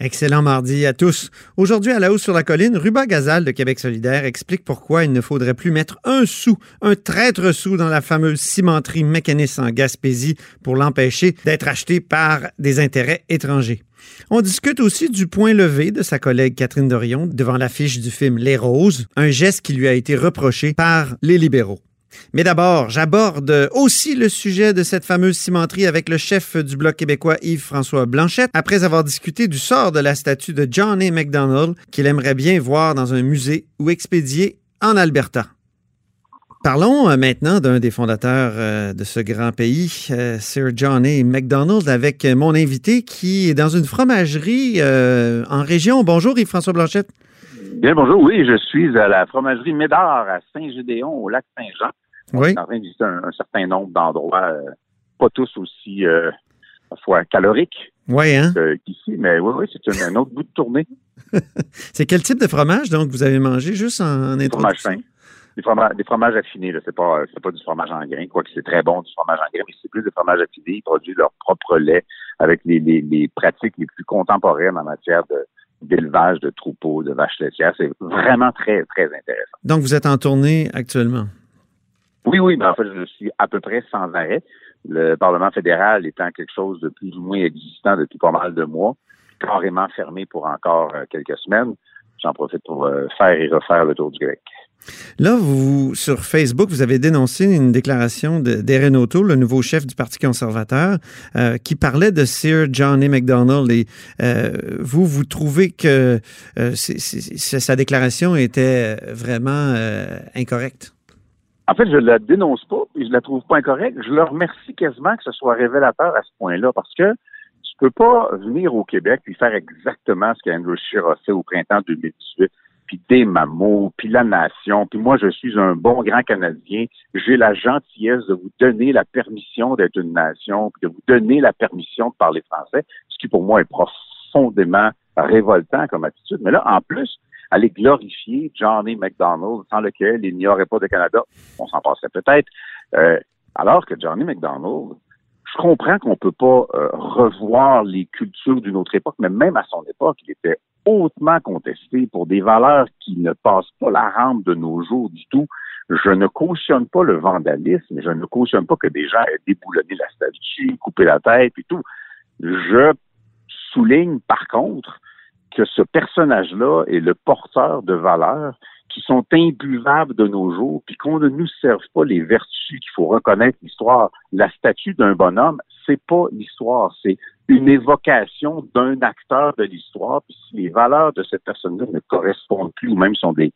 Excellent mardi à tous. Aujourd'hui, à la hausse sur la colline, Ruba Gazal de Québec solidaire explique pourquoi il ne faudrait plus mettre un sou, un traître sou dans la fameuse cimenterie mécaniste en Gaspésie pour l'empêcher d'être acheté par des intérêts étrangers. On discute aussi du point levé de sa collègue Catherine Dorion devant l'affiche du film Les Roses, un geste qui lui a été reproché par les libéraux. Mais d'abord, j'aborde aussi le sujet de cette fameuse cimenterie avec le chef du Bloc québécois Yves-François Blanchette, après avoir discuté du sort de la statue de John A. MacDonald qu'il aimerait bien voir dans un musée ou expédier en Alberta. Parlons euh, maintenant d'un des fondateurs euh, de ce grand pays, euh, Sir John A. MacDonald, avec mon invité qui est dans une fromagerie en région. Bonjour Yves-François Blanchette. Bien, bonjour. Oui, je suis à la fromagerie Médard à Saint-Gédéon, au lac Saint-Jean. Oui. On est en train de visiter un, certain nombre d'endroits, euh, pas tous aussi euh, parfois caloriques oui, hein? qu'ici, mais oui, oui, c'est un, autre bout de tournée. c'est quel type de fromage, donc, vous avez mangé juste en, en Fromage fin. Des fromages, des fromages affinés, là. C'est pas, c'est pas du fromage en grains, quoique c'est très bon du fromage en grains, mais c'est plus des fromages affinés. Ils produisent leur propre lait avec les, les, les pratiques les plus contemporaines en matière de, d'élevage de troupeaux, de vaches laitières. C'est vraiment très, très intéressant. Donc, vous êtes en tournée actuellement? Oui, oui, mais en fait, je suis à peu près sans arrêt. Le Parlement fédéral étant quelque chose de plus ou moins existant depuis pas mal de mois, carrément fermé pour encore euh, quelques semaines, j'en profite pour euh, faire et refaire le tour du grec. Là, vous, sur Facebook, vous avez dénoncé une déclaration d'Erin O'Toole, le nouveau chef du Parti conservateur, euh, qui parlait de Sir John A. MacDonald. Et vous, vous trouvez que euh, sa déclaration était vraiment incorrecte? En fait, je la dénonce pas et je la trouve pas incorrecte. Je leur remercie quasiment que ce soit révélateur à ce point-là parce que tu peux pas venir au Québec et faire exactement ce qu'Andrew Scheer fait au printemps 2018 puis des mamots, puis la nation, puis moi je suis un bon grand Canadien, j'ai la gentillesse de vous donner la permission d'être une nation, puis de vous donner la permission de parler français, ce qui pour moi est profondément révoltant comme attitude. Mais là, en plus, aller glorifier Johnny McDonald, sans lequel il n'y aurait pas de Canada, on s'en passerait peut-être, euh, alors que Johnny McDonald, je comprends qu'on peut pas euh, revoir les cultures d'une autre époque, mais même à son époque, il était hautement contesté pour des valeurs qui ne passent pas la rampe de nos jours du tout. Je ne cautionne pas le vandalisme, je ne cautionne pas que des gens aient déboulonné la statue, coupé la tête et tout. Je souligne par contre que ce personnage-là est le porteur de valeurs qui sont imbuvables de nos jours, puis qu'on ne nous serve pas les vertus qu'il faut reconnaître l'histoire. La statue d'un bonhomme, c'est pas l'histoire, c'est une évocation d'un acteur de l'histoire. Puis si les valeurs de cette personne-là ne correspondent plus ou même sont des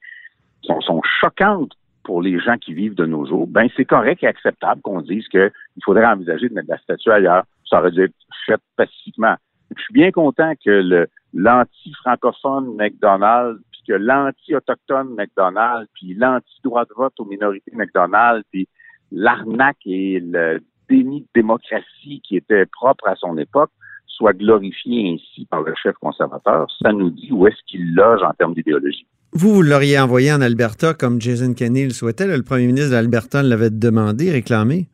sont, sont choquantes pour les gens qui vivent de nos jours, ben c'est correct et acceptable qu'on dise qu'il faudrait envisager de mettre la statue ailleurs. Ça aurait dû être fait pacifiquement. Je suis bien content que le l'anti-francophone McDonald's que l'anti-autochtone McDonald's, puis l'anti-droit de vote aux minorités McDonald's, puis l'arnaque et le déni de démocratie qui était propre à son époque soit glorifié ainsi par le chef conservateur, ça nous dit où est-ce qu'il loge en termes d'idéologie. Vous, vous l'auriez envoyé en Alberta comme Jason Kenney le souhaitait. le premier ministre de l'Alberta l'avait demandé, réclamé.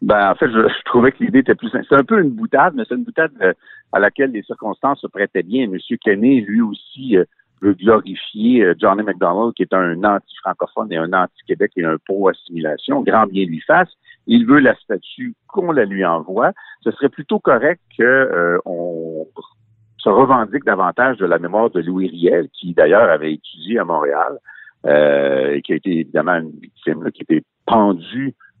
Ben, en fait, je, trouvais que l'idée était plus C'est un peu une boutade, mais c'est une boutade euh, à laquelle les circonstances se prêtaient bien. Monsieur Kenney, lui aussi, euh, veut glorifier euh, Johnny McDonald, qui est un anti-francophone et un anti-Québec et un pro-assimilation, grand bien lui fasse. Il veut la statue qu'on la lui envoie. Ce serait plutôt correct qu'on euh, se revendique davantage de la mémoire de Louis Riel, qui d'ailleurs avait étudié à Montréal euh, et qui a été évidemment une victime, qui a été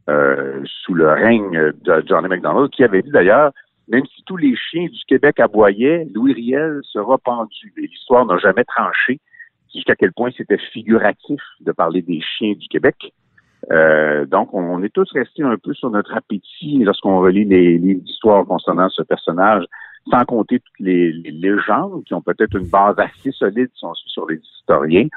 pendu sous le règne de Johnny McDonald, qui avait dit d'ailleurs même si tous les chiens du Québec aboyaient, Louis Riel sera pendu. Et l'histoire n'a jamais tranché jusqu'à quel point c'était figuratif de parler des chiens du Québec. Euh, donc, on, est tous restés un peu sur notre appétit lorsqu'on relit les, les, histoires concernant ce personnage, sans compter toutes les, légendes qui ont peut-être une base assez solide sont sur les historiens,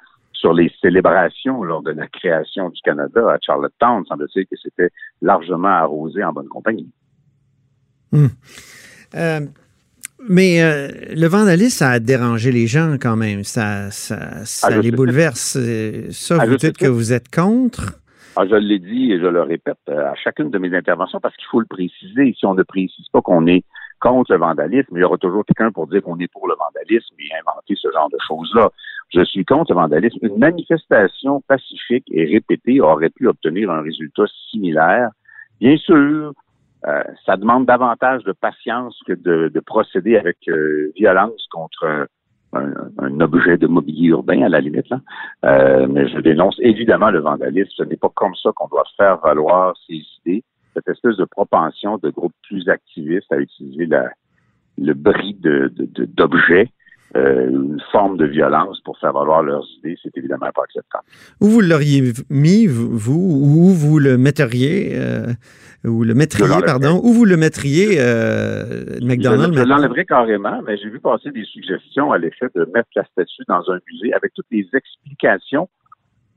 sur les célébrations lors de la création du Canada à Charlottetown. Semble-t-il que c'était largement arrosé en bonne compagnie. Hmm. Euh, mais euh, le vandalisme, ça a dérangé les gens quand même. Ça, ça, ça ah, les bouleverse. Ça, ah, vous dites que vous êtes contre? Ah, je l'ai dit et je le répète euh, à chacune de mes interventions parce qu'il faut le préciser. Si on ne précise pas qu'on est contre le vandalisme. Il y aura toujours quelqu'un pour dire qu'on est pour le vandalisme et inventer ce genre de choses-là. Je suis contre le vandalisme. Une manifestation pacifique et répétée aurait pu obtenir un résultat similaire. Bien sûr, euh, ça demande davantage de patience que de, procéder avec euh, violence contre un, objet de mobilier urbain à la limite. Là. Euh, mais je dénonce évidemment le vandalisme. Ce n'est pas comme ça qu'on doit faire valoir ses idées. Cette espèce de propension de groupes plus activistes à utiliser la, le bris d'objets de, euh, une forme de violence pour faire valoir leurs idées, c'est évidemment pas acceptable. Où vous l'auriez mis, vous, où vous le metteriez, euh, ou le mettriez, pardon, où vous le mettriez, euh, McDonald's? Je, l'enlèverais carrément, mais j'ai vu passer des suggestions à l'effet de mettre la statue dans un musée avec toutes les explications,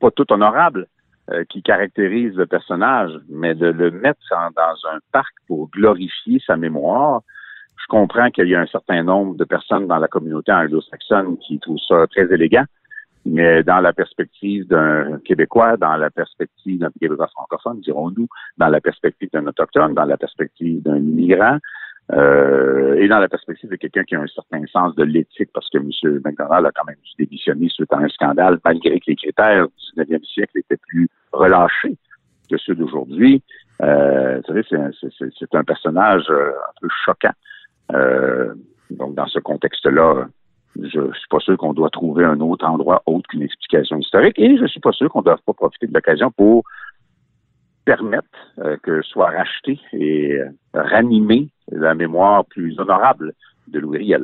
pas toutes honorables, euh, qui caractérisent le personnage, mais de le mettre dans un parc pour glorifier sa mémoire, je comprends qu'il y a un certain nombre de personnes dans la communauté anglo-saxonne qui trouvent ça très élégant, mais dans la perspective d'un Québécois, dans la perspective d'un Québécois francophone, dirons-nous, dans la perspective d'un autochtone, dans la perspective d'un immigrant, euh, et dans la perspective de quelqu'un qui a un certain sens de l'éthique, parce que M. McDonald a quand même dû démissionner suite à un scandale, malgré que les critères du 19e siècle étaient plus relâchés que ceux d'aujourd'hui. Euh, vous savez, c'est un personnage euh, un peu choquant. Euh, donc, dans ce contexte-là, je ne suis pas sûr qu'on doit trouver un autre endroit autre qu'une explication historique et je ne suis pas sûr qu'on ne doit pas profiter de l'occasion pour permettre euh, que soit racheté et euh, ranimé la mémoire plus honorable de Louis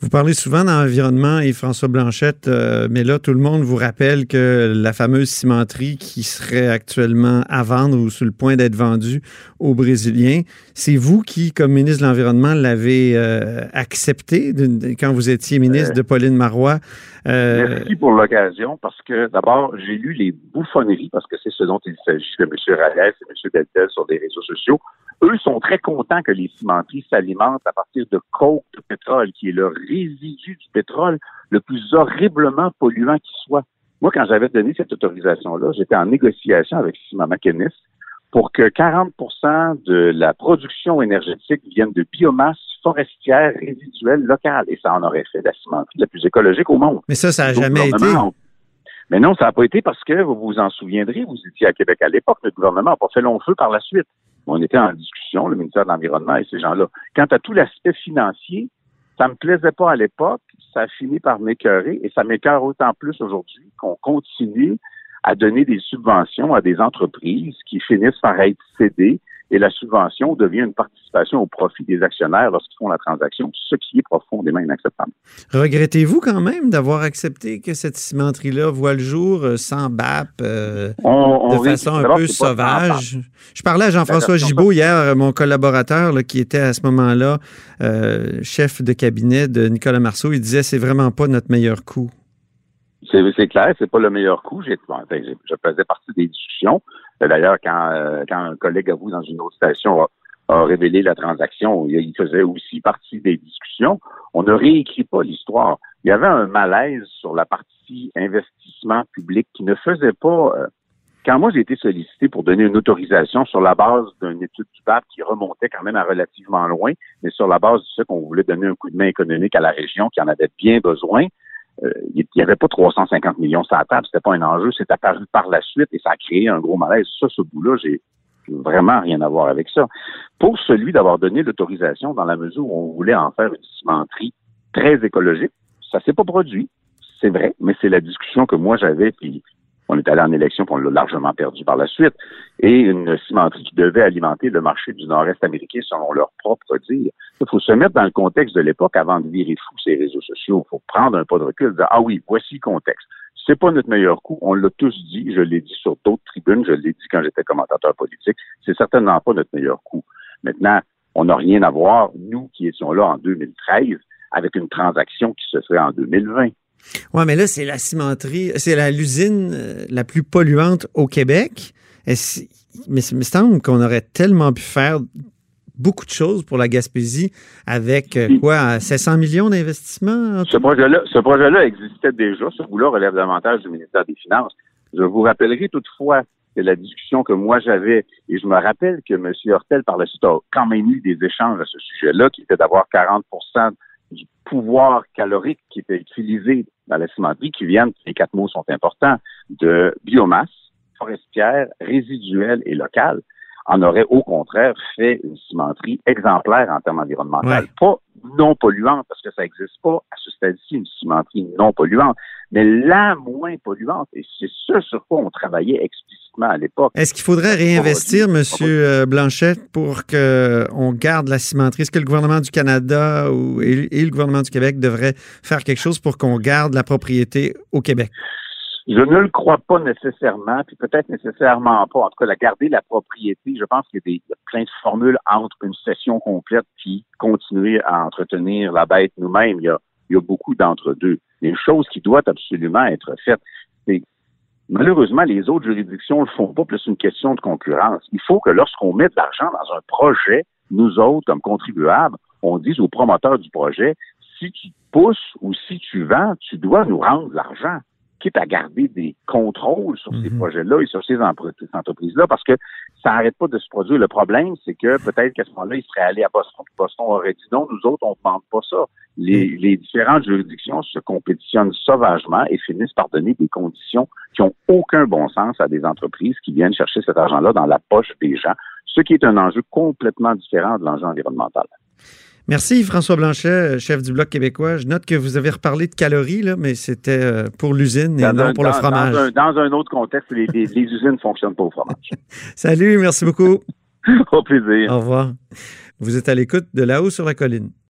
Vous parlez souvent d'environnement et François Blanchette, euh, mais là, tout le monde vous rappelle que la fameuse cimenterie qui serait actuellement à vendre ou sur le point d'être vendue aux Brésiliens, c'est vous qui, comme ministre de l'Environnement, l'avez euh, accepté quand vous étiez ministre de Pauline Marois. Euh, Merci pour l'occasion, parce que d'abord, j'ai lu les bouffonneries, parce que c'est ce dont il s'agit de M. Reyes et M. Deltel sur des réseaux sociaux. Eux sont très contents que les cimenteries s'alimentent à partir de coke de pétrole, qui est le résidu du pétrole le plus horriblement polluant qui soit. Moi, quand j'avais donné cette autorisation-là, j'étais en négociation avec Simon McInnes pour que 40% de la production énergétique vienne de biomasse forestière résiduelle locale. Et ça en aurait fait la cimenterie la plus écologique au monde. Mais ça, ça n'a jamais été. Mais non, ça n'a pas été parce que, vous vous en souviendrez, vous étiez à Québec à l'époque, le gouvernement n'a pas fait long feu par la suite on était en discussion, le ministère de l'Environnement et ces gens-là. Quant à tout l'aspect financier, ça me plaisait pas à l'époque, ça a fini par m'écœurer et ça m'écœure autant plus aujourd'hui qu'on continue à donner des subventions à des entreprises qui finissent par être cédées et la subvention devient une participation au profit des actionnaires lorsqu'ils font la transaction, ce qui est profondément inacceptable. Regrettez-vous quand même d'avoir accepté que cette cimenterie-là voit le jour euh, sans BAP, euh, de façon un peu sauvage? Je parlais à Jean-François Gibault hier, mon collaborateur qui était à ce moment-là euh, chef de cabinet de Nicolas Marceau. Il disait c'est vraiment pas notre meilleur coup. C'est clair, c'est pas le meilleur coup. J'ai, je faisais partie des discussions. D'ailleurs, quand, euh, quand un collègue à vous dans une autre station a, révélé la transaction, il faisait aussi partie des discussions. On ne réécrit pas l'histoire. Il y avait un malaise sur la partie investissement public qui ne faisait pas. Euh, quand moi j'ai été sollicité pour donner une autorisation sur la base d'une étude du PAP qui remontait quand même à relativement loin, mais sur la base de ce qu'on voulait donner un coup de main économique à la région qui en avait bien besoin, il n'y avait pas 350 millions sur la table, c'était pas un enjeu, c'est apparu par la suite et ça a créé un gros malaise. Ça, ce bout-là, j'ai vraiment rien à voir avec ça. Pour celui d'avoir donné l'autorisation dans la mesure où on voulait en faire une cimenterie très écologique, ça s'est pas produit, c'est vrai, mais c'est la discussion que moi j'avais, puis on est allé en élection, puis on l'a largement perdu par la suite. Et une cimenterie qui devait alimenter le marché du nord-est américain selon leur propre dire. Il faut se mettre dans le contexte de l'époque avant de virer fou ces réseaux sociaux. Il faut prendre un pas de recul, dire, ah oui, voici le contexte. C'est pas notre meilleur coup. On l'a tous dit. Je l'ai dit sur d'autres tribunes. Je l'ai dit quand j'étais commentateur politique. C'est certainement pas notre meilleur coup. Maintenant, on n'a rien à voir, nous qui étions là en 2013, avec une transaction qui se ferait en 2020. Oui, mais là, c'est la cimenterie, c'est l'usine euh, la plus polluante au Québec. Mais il me semble qu'on aurait tellement pu faire beaucoup de choses pour la Gaspésie avec euh, quoi, 700 millions d'investissements? Ce projet-là ce projet existait déjà. Ce bout-là relève davantage du ministère des Finances. Je vous rappellerai toutefois c'est la discussion que moi j'avais. Et je me rappelle que M. Hortel, par la suite, a quand même eu des échanges à ce sujet-là, qui était d'avoir 40 du pouvoir calorique qui était utilisé dans la cimenterie, qui viennent, les quatre mots sont importants, de biomasse forestière, résiduelle et locale en aurait au contraire fait une cimenterie exemplaire en termes environnementaux. Pas non polluante, parce que ça n'existe pas à ce stade-ci, une cimenterie non polluante, mais la moins polluante. Et c'est ce sur quoi on travaillait à l'époque. Est-ce qu'il faudrait réinvestir, M. Euh, Blanchet, pour qu'on garde la cimenterie? Est-ce que le gouvernement du Canada ou, et le gouvernement du Québec devraient faire quelque chose pour qu'on garde la propriété au Québec? Je ne le crois pas nécessairement, puis peut-être nécessairement pas. En tout cas, la garder la propriété, je pense qu'il y, a plein de formules entre une session complète puis continuer à entretenir la bête nous-mêmes. Il y a, il y a beaucoup d'entre-deux. Une chose qui doit absolument être faite, c'est malheureusement, les autres juridictions ne le font pas, plus une question de concurrence. Il faut que lorsqu'on met de l'argent dans un projet, nous autres, comme contribuables, on dise aux promoteurs du projet, si tu pousses ou si tu vends, tu dois nous rendre l'argent quitte à garder des contrôles sur ces mhm. projets-là et sur ces entreprises-là, parce que ça n'arrête pas de se produire. Le problème, c'est que peut-être qu'à ce moment-là, il serait allé à Boston, Boston aurait dit non, nous autres, on ne demande pas ça. Les, mhm. les, différentes juridictions se compétitionnent sauvagement et finissent par donner des conditions qui ont aucun bon sens à des entreprises qui viennent chercher cet argent-là dans la poche des gens, ce qui est un enjeu complètement différent de l'enjeu environnemental. Merci François Blanchet, chef du Bloc québécois. Je note que vous avez reparlé de calories, là, mais c'était euh, pour l'usine et non pour le fromage. Dans un, autre contexte, les, usines ne fonctionnent pas au fromage. Salut, merci beaucoup. au plaisir. Au revoir. Vous êtes à l'écoute de là-haut sur la colline.